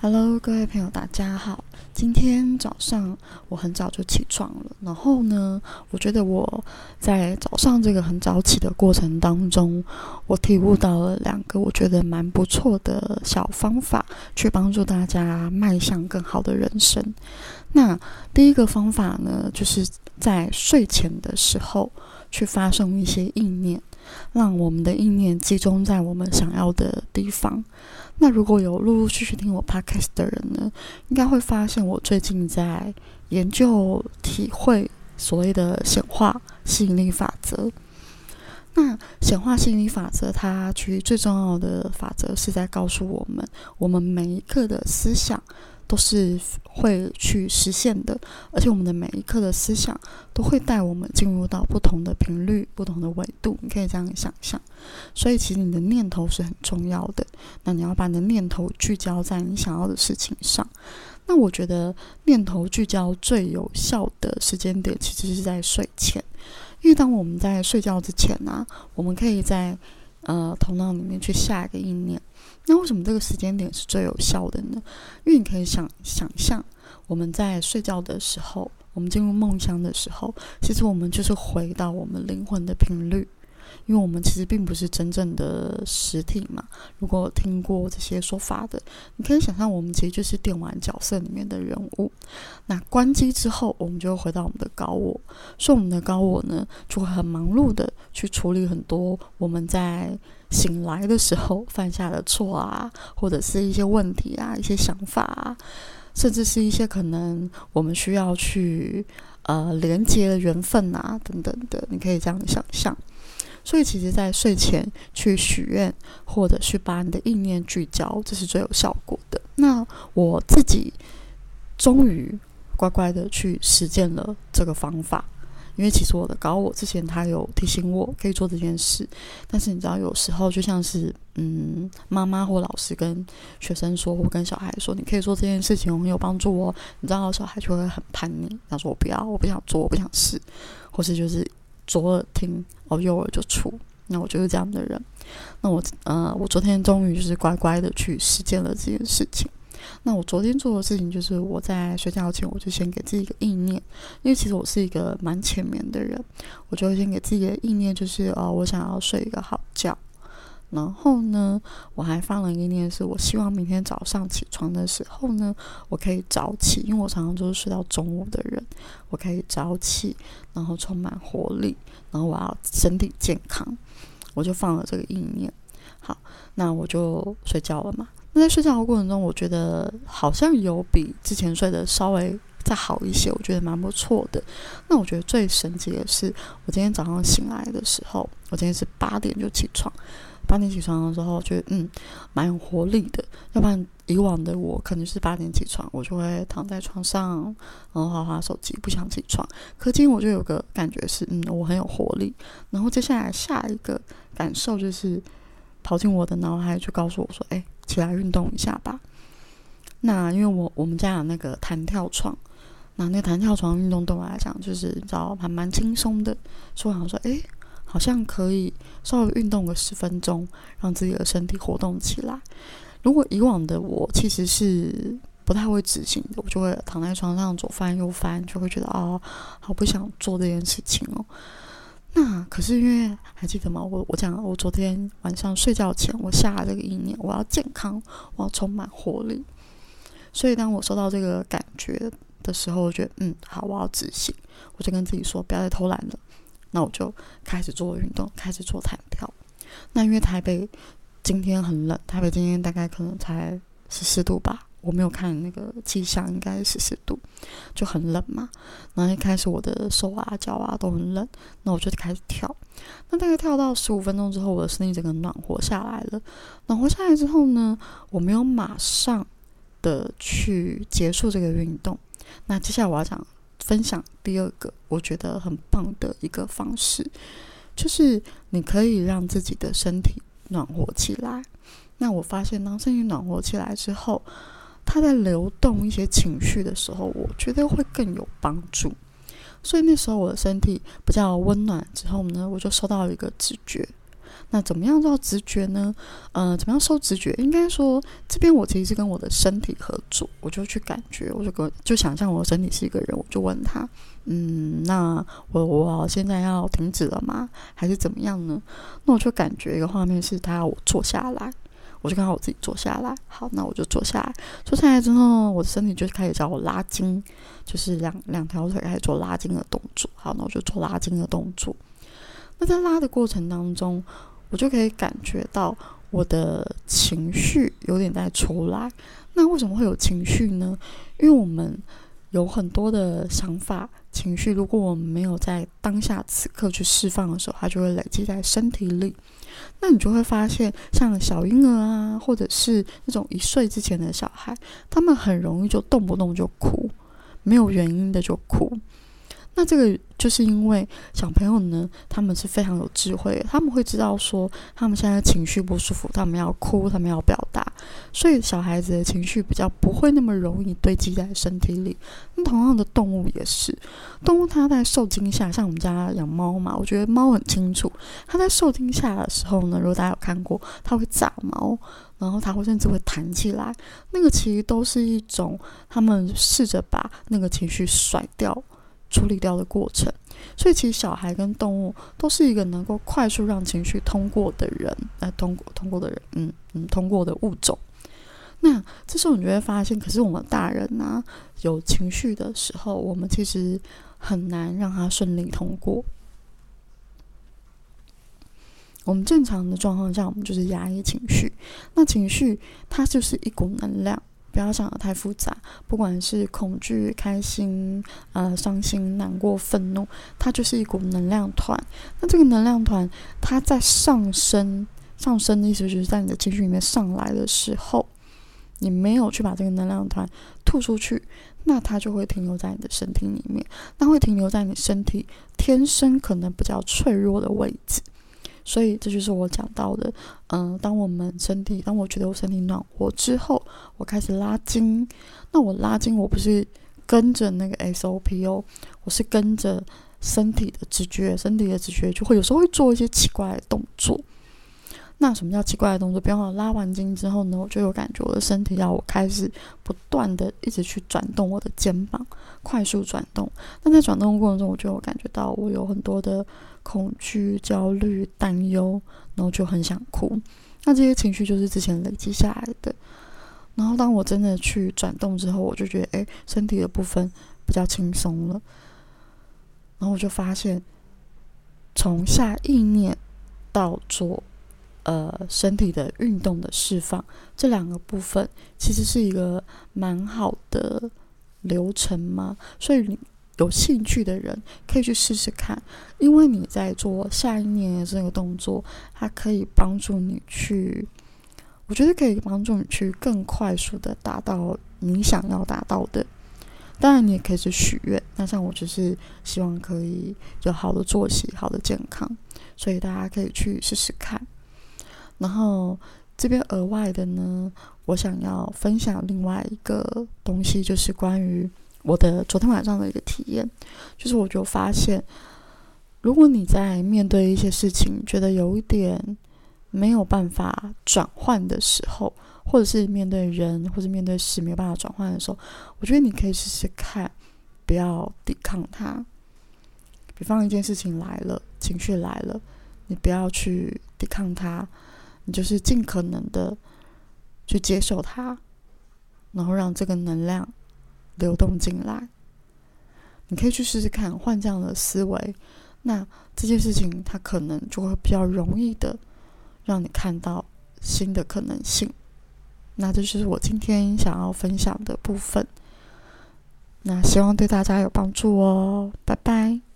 Hello，各位朋友，大家好。今天早上我很早就起床了，然后呢，我觉得我在早上这个很早起的过程当中，我体悟到了两个我觉得蛮不错的小方法，去帮助大家迈向更好的人生。那第一个方法呢，就是在睡前的时候去发送一些意念。让我们的意念集中在我们想要的地方。那如果有陆陆续续听我 podcast 的人呢，应该会发现我最近在研究、体会所谓的显化吸引力法则。那显化吸引力法则，它其实最重要的法则是在告诉我们，我们每一刻的思想。都是会去实现的，而且我们的每一刻的思想都会带我们进入到不同的频率、不同的维度。你可以这样想象，所以其实你的念头是很重要的。那你要把你的念头聚焦在你想要的事情上。那我觉得念头聚焦最有效的时间点，其实是在睡前，因为当我们在睡觉之前呢，我们可以在呃头脑里面去下一个意念。那为什么这个时间点是最有效的呢？因为你可以想想象，我们在睡觉的时候，我们进入梦乡的时候，其实我们就是回到我们灵魂的频率。因为我们其实并不是真正的实体嘛。如果听过这些说法的，你可以想象，我们其实就是电玩角色里面的人物。那关机之后，我们就会回到我们的高我，所以我们的高我呢，就会很忙碌的去处理很多我们在醒来的时候犯下的错啊，或者是一些问题啊、一些想法啊，甚至是一些可能我们需要去呃连接的缘分啊等等的。你可以这样想象。所以，其实，在睡前去许愿，或者是把你的意念聚焦，这是最有效果的。那我自己终于乖乖的去实践了这个方法，因为其实我的高我之前他有提醒我可以做这件事，但是你知道，有时候就像是嗯，妈妈或老师跟学生说，或跟小孩说，你可以做这件事情，很有帮助哦。你知道，小孩就会很叛逆，他说我不要，我不想做，我不想试，或是就是。左耳听，哦，右耳就出。那我就是这样的人。那我，呃，我昨天终于就是乖乖的去实践了这件事情。那我昨天做的事情就是，我在睡觉前，我就先给自己一个意念，因为其实我是一个蛮浅眠的人，我就先给自己的意念就是，哦，我想要睡一个好觉。然后呢，我还放了一个念，是我希望明天早上起床的时候呢，我可以早起，因为我常常就是睡到中午的人，我可以早起，然后充满活力，然后我要身体健康，我就放了这个意念。好，那我就睡觉了嘛。那在睡觉的过程中，我觉得好像有比之前睡的稍微再好一些，我觉得蛮不错的。那我觉得最神奇的是，我今天早上醒来的时候，我今天是八点就起床。八点起床的时候，觉得嗯蛮有活力的。要不然以往的我可能是八点起床，我就会躺在床上，然后划划手机，不想起床。可今天我就有个感觉是，嗯，我很有活力。然后接下来下一个感受就是跑进我的脑海，就告诉我说：“哎，起来运动一下吧。”那因为我我们家有那个弹跳床，那那个弹跳床运动对我来讲就是你知道还蛮轻松的，所以我说：“哎。”好像可以稍微运动个十分钟，让自己的身体活动起来。如果以往的我其实是不太会执行的，我就会躺在床上左翻右翻，就会觉得哦，好不想做这件事情哦。那可是因为还记得吗？我我讲我昨天晚上睡觉前我下了这个意念，我要健康，我要充满活力。所以当我收到这个感觉的时候，我觉得嗯好，我要执行。我就跟自己说，不要再偷懒了。那我就开始做运动，开始做弹跳。那因为台北今天很冷，台北今天大概可能才十四度吧，我没有看那个气象，应该十四度，就很冷嘛。然后一开始我的手啊、脚啊都很冷，那我就开始跳。那大概跳到十五分钟之后，我的身体整个暖和下来了。暖和下来之后呢，我没有马上的去结束这个运动。那接下来我要讲。分享第二个我觉得很棒的一个方式，就是你可以让自己的身体暖和起来。那我发现，当身体暖和起来之后，它在流动一些情绪的时候，我觉得会更有帮助。所以那时候我的身体比较温暖之后呢，我就收到一个直觉，那怎么样叫直觉呢？呃，怎么样受直觉？应该说，这边我其实是跟我的身体合作，我就去感觉，我就跟就想象我的身体是一个人，我就问他，嗯，那我我现在要停止了吗？还是怎么样呢？那我就感觉一个画面是他要我坐下来，我就看到我自己坐下来。好，那我就坐下来。坐下来之后，我的身体就开始叫我拉筋，就是两两条腿开始做拉筋的动作。好，那我就做拉筋的动作。那在拉的过程当中，我就可以感觉到我的情绪有点在出来。那为什么会有情绪呢？因为我们有很多的想法、情绪，如果我们没有在当下此刻去释放的时候，它就会累积在身体里。那你就会发现，像小婴儿啊，或者是那种一岁之前的小孩，他们很容易就动不动就哭，没有原因的就哭。那这个就是因为小朋友呢，他们是非常有智慧，他们会知道说他们现在情绪不舒服，他们要哭，他们要表达，所以小孩子的情绪比较不会那么容易堆积在身体里。那同样的动物也是，动物它在受惊吓，像我们家养猫嘛，我觉得猫很清楚，它在受惊吓的时候呢，如果大家有看过，它会炸毛，然后它会甚至会弹起来，那个其实都是一种他们试着把那个情绪甩掉。处理掉的过程，所以其实小孩跟动物都是一个能够快速让情绪通过的人，来通过通过的人，嗯嗯，通过的物种。那这时候你就会发现，可是我们大人呢，有情绪的时候，我们其实很难让它顺利通过。我们正常的状况下，我们就是压抑情绪，那情绪它就是一股能量。不要想的太复杂，不管是恐惧、开心、呃、伤心、难过、愤怒，它就是一股能量团。那这个能量团，它在上升，上升的意思就是在你的情绪里面上来的时候，你没有去把这个能量团吐出去，那它就会停留在你的身体里面，那会停留在你身体天生可能比较脆弱的位置。所以这就是我讲到的，嗯，当我们身体，当我觉得我身体暖和之后，我开始拉筋。那我拉筋，我不是跟着那个 SOP 哦，我是跟着身体的直觉，身体的直觉就会有时候会做一些奇怪的动作。那什么叫奇怪的动作？比方说拉完筋之后呢，我就有感觉我的身体要我开始不断的一直去转动我的肩膀，快速转动。那在转动的过程中，我就有感觉到我有很多的。恐惧、焦虑、担忧，然后就很想哭。那这些情绪就是之前累积下来的。然后当我真的去转动之后，我就觉得，哎，身体的部分比较轻松了。然后我就发现，从下意念到做呃身体的运动的释放，这两个部分其实是一个蛮好的流程嘛。所以你。有兴趣的人可以去试试看，因为你在做下一年的这个动作，它可以帮助你去，我觉得可以帮助你去更快速的达到你想要达到的。当然，你也可以去许愿。那像我就是希望可以有好的作息、好的健康，所以大家可以去试试看。然后这边额外的呢，我想要分享另外一个东西，就是关于。我的昨天晚上的一个体验，就是我就发现，如果你在面对一些事情，觉得有一点没有办法转换的时候，或者是面对人或者面对事没有办法转换的时候，我觉得你可以试试看，不要抵抗它。比方一件事情来了，情绪来了，你不要去抵抗它，你就是尽可能的去接受它，然后让这个能量。流动进来，你可以去试试看，换这样的思维，那这件事情它可能就会比较容易的让你看到新的可能性。那这就是我今天想要分享的部分。那希望对大家有帮助哦，拜拜。